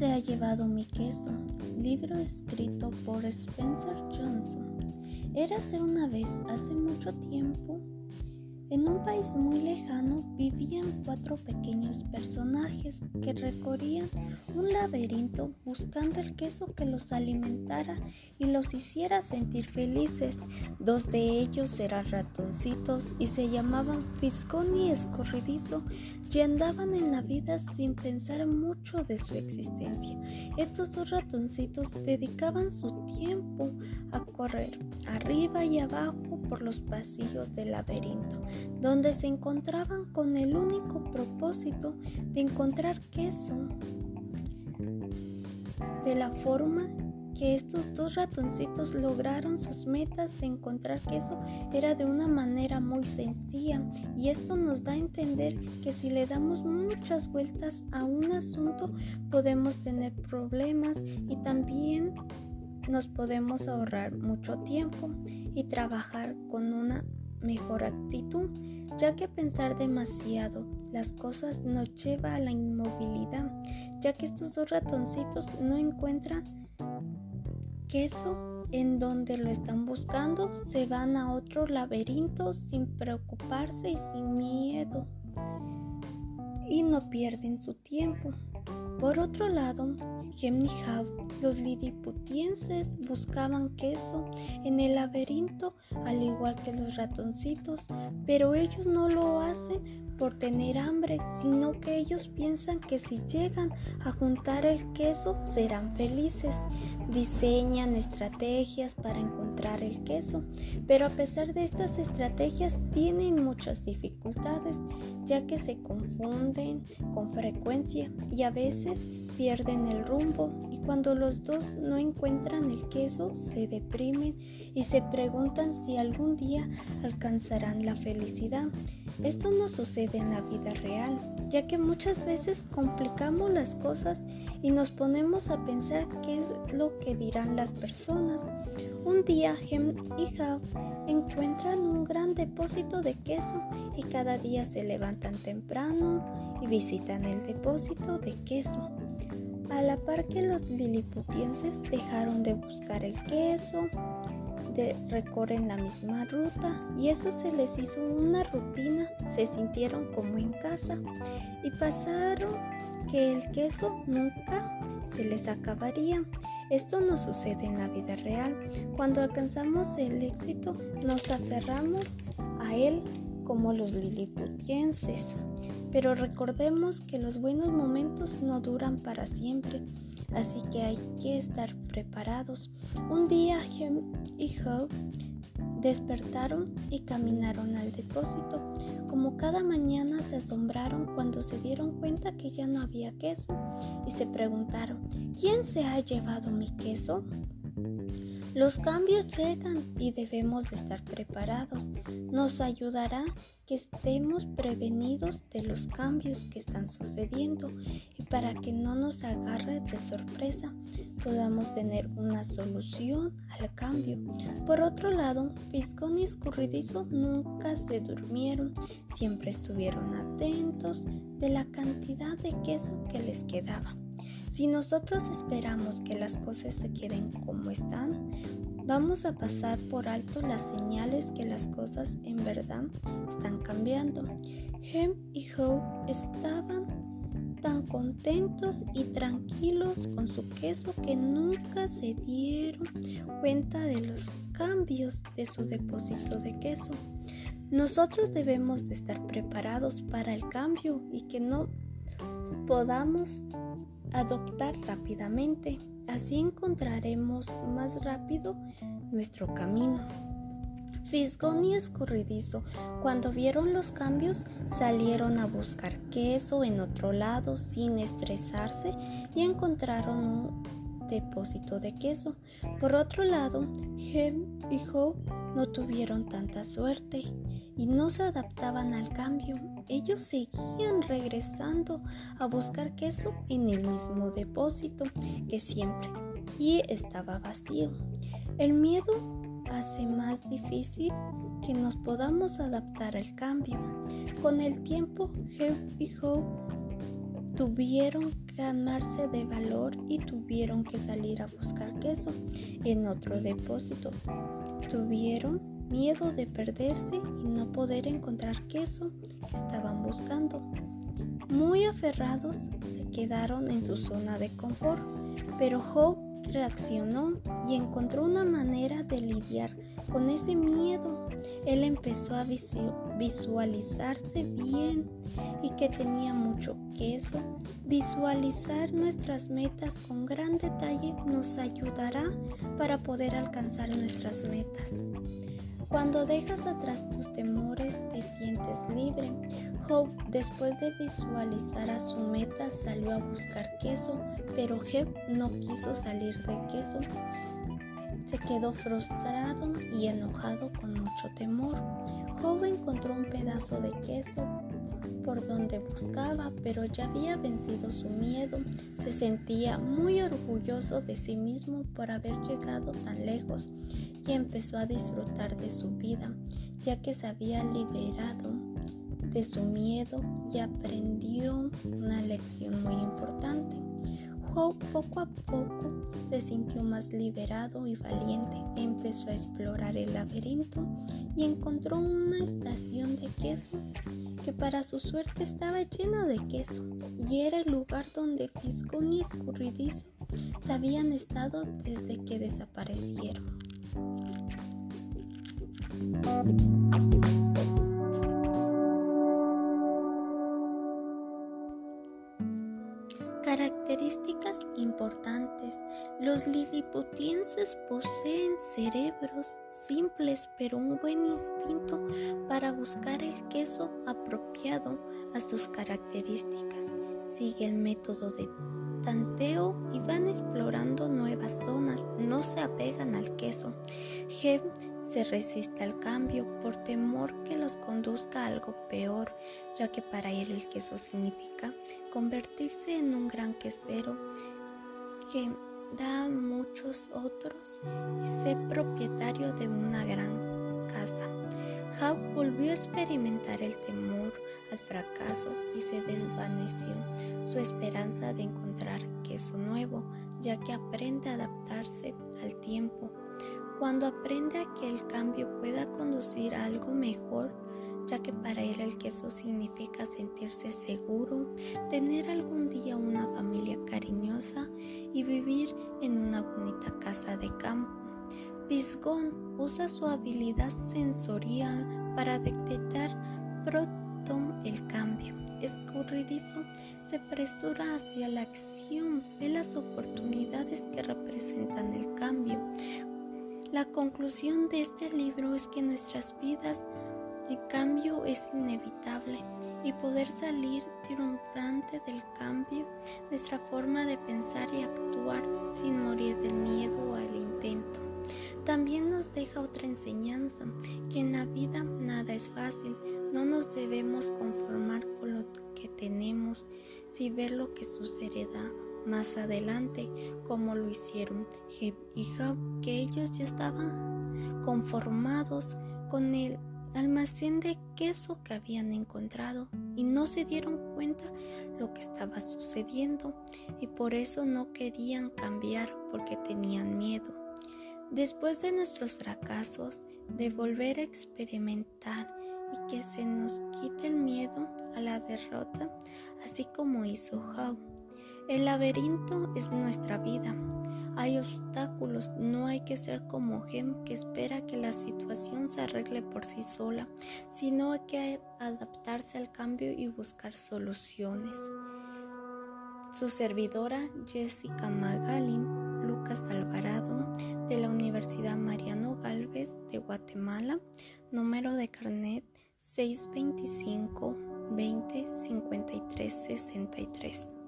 se ha llevado mi queso? Libro escrito por Spencer Johnson. Érase una vez, hace mucho tiempo, en un país muy lejano vivían cuatro pequeños personajes que recorrían un laberinto buscando el queso que los alimentara y los hiciera sentir felices. Dos de ellos eran ratoncitos y se llamaban Fiscón y Escorridizo y andaban en la vida sin pensar mucho de su existencia. Estos dos ratoncitos dedicaban su tiempo a correr arriba y abajo por los pasillos del laberinto, donde se encontraban con el único propósito de encontrar queso de la forma que estos dos ratoncitos lograron sus metas de encontrar queso. Era de una manera muy sencilla y esto nos da a entender que si le damos muchas vueltas a un asunto podemos tener problemas y también nos podemos ahorrar mucho tiempo y trabajar con una mejor actitud, ya que pensar demasiado las cosas nos lleva a la inmovilidad, ya que estos dos ratoncitos no encuentran queso en donde lo están buscando, se van a otro laberinto sin preocuparse y sin miedo y no pierden su tiempo. Por otro lado, Hab, los liliputienses buscaban queso en el laberinto al igual que los ratoncitos, pero ellos no lo hacen por tener hambre, sino que ellos piensan que si llegan a juntar el queso serán felices. Diseñan estrategias para encontrar el queso, pero a pesar de estas estrategias tienen muchas dificultades, ya que se confunden con frecuencia y a veces pierden el rumbo y cuando los dos no encuentran el queso se deprimen y se preguntan si algún día alcanzarán la felicidad. Esto no sucede en la vida real, ya que muchas veces complicamos las cosas y nos ponemos a pensar qué es lo que dirán las personas. Un día Hem y Hav encuentran un gran depósito de queso y cada día se levantan temprano y visitan el depósito de queso. A la par que los liliputienses dejaron de buscar el queso, de, recorren la misma ruta y eso se les hizo una rutina, se sintieron como en casa y pasaron que el queso nunca se les acabaría. Esto no sucede en la vida real. Cuando alcanzamos el éxito nos aferramos a él como los liliputienses. Pero recordemos que los buenos momentos no duran para siempre, así que hay que estar preparados. Un día Hem y Hope despertaron y caminaron al depósito. Como cada mañana se asombraron cuando se dieron cuenta que ya no había queso y se preguntaron, ¿quién se ha llevado mi queso? Los cambios llegan y debemos de estar preparados. Nos ayudará que estemos prevenidos de los cambios que están sucediendo y para que no nos agarre de sorpresa podamos tener una solución al cambio. Por otro lado, Fisgón y Escurridizo nunca se durmieron, siempre estuvieron atentos de la cantidad de queso que les quedaba. Si nosotros esperamos que las cosas se queden como están, vamos a pasar por alto las señales que las cosas en verdad están cambiando. Hem y Hope estaban tan contentos y tranquilos con su queso que nunca se dieron cuenta de los cambios de su depósito de queso. Nosotros debemos de estar preparados para el cambio y que no podamos adoptar rápidamente. Así encontraremos más rápido nuestro camino. Fisgón y Escurridizo, cuando vieron los cambios, salieron a buscar queso en otro lado sin estresarse y encontraron un depósito de queso. Por otro lado, Hem y Hope no tuvieron tanta suerte y no se adaptaban al cambio. Ellos seguían regresando a buscar queso en el mismo depósito que siempre y estaba vacío. El miedo hace más difícil que nos podamos adaptar al cambio. Con el tiempo, Hep y Hope tuvieron que armarse de valor y tuvieron que salir a buscar queso en otro depósito. Tuvieron miedo de perderse y no poder encontrar queso que estaban buscando. Muy aferrados se quedaron en su zona de confort, pero Hope reaccionó y encontró una manera de lidiar con ese miedo. Él empezó a visualizarse bien y que tenía mucho queso. Visualizar nuestras metas con gran detalle nos ayudará para poder alcanzar nuestras metas. Cuando dejas atrás tus temores, te sientes libre. Hope, después de visualizar a su meta, salió a buscar queso, pero Jeb no quiso salir de queso. Se quedó frustrado y enojado con mucho temor. Hope encontró un pedazo de queso por donde buscaba, pero ya había vencido su miedo. Se sentía muy orgulloso de sí mismo por haber llegado tan lejos y empezó a disfrutar de su vida, ya que se había liberado de su miedo y aprendió una lección muy importante. Hope poco a poco se sintió más liberado y valiente. Empezó a explorar el laberinto y encontró una estación de queso que para su suerte estaba llena de queso y era el lugar donde Fisgón y Escurridizo se habían estado desde que desaparecieron. Características importantes. Los liliputienses poseen cerebros simples pero un buen instinto para buscar el queso apropiado a sus características. Sigue el método de tanteo y van explorando nuevas zonas, no se apegan al queso. Se resiste al cambio por temor que los conduzca a algo peor, ya que para él el queso significa convertirse en un gran quesero que da a muchos otros y ser propietario de una gran casa. Hap volvió a experimentar el temor al fracaso y se desvaneció su esperanza de encontrar queso nuevo, ya que aprende a adaptarse al tiempo. Cuando aprende a que el cambio pueda conducir a algo mejor, ya que para él el queso significa sentirse seguro, tener algún día una familia cariñosa y vivir en una bonita casa de campo. Pisgón usa su habilidad sensorial para detectar pronto el cambio. Escurridizo se apresura hacia la acción, ve las oportunidades que representan el. La conclusión de este libro es que nuestras vidas el cambio es inevitable y poder salir triunfante del cambio, nuestra forma de pensar y actuar sin morir del miedo al intento. También nos deja otra enseñanza, que en la vida nada es fácil, no nos debemos conformar con lo que tenemos, si ver lo que sucederá más adelante, como lo hicieron Jeb y Jab, que ellos ya estaban conformados con el almacén de queso que habían encontrado y no se dieron cuenta lo que estaba sucediendo y por eso no querían cambiar porque tenían miedo. Después de nuestros fracasos, de volver a experimentar y que se nos quite el miedo a la derrota, así como hizo How. El laberinto es nuestra vida. Hay obstáculos, no hay que ser como Gem que espera que la situación se arregle por sí sola, sino hay que adaptarse al cambio y buscar soluciones. Su servidora Jessica Magalin, Lucas Alvarado, de la Universidad Mariano Galvez de Guatemala, número de carnet 625 20 53 63.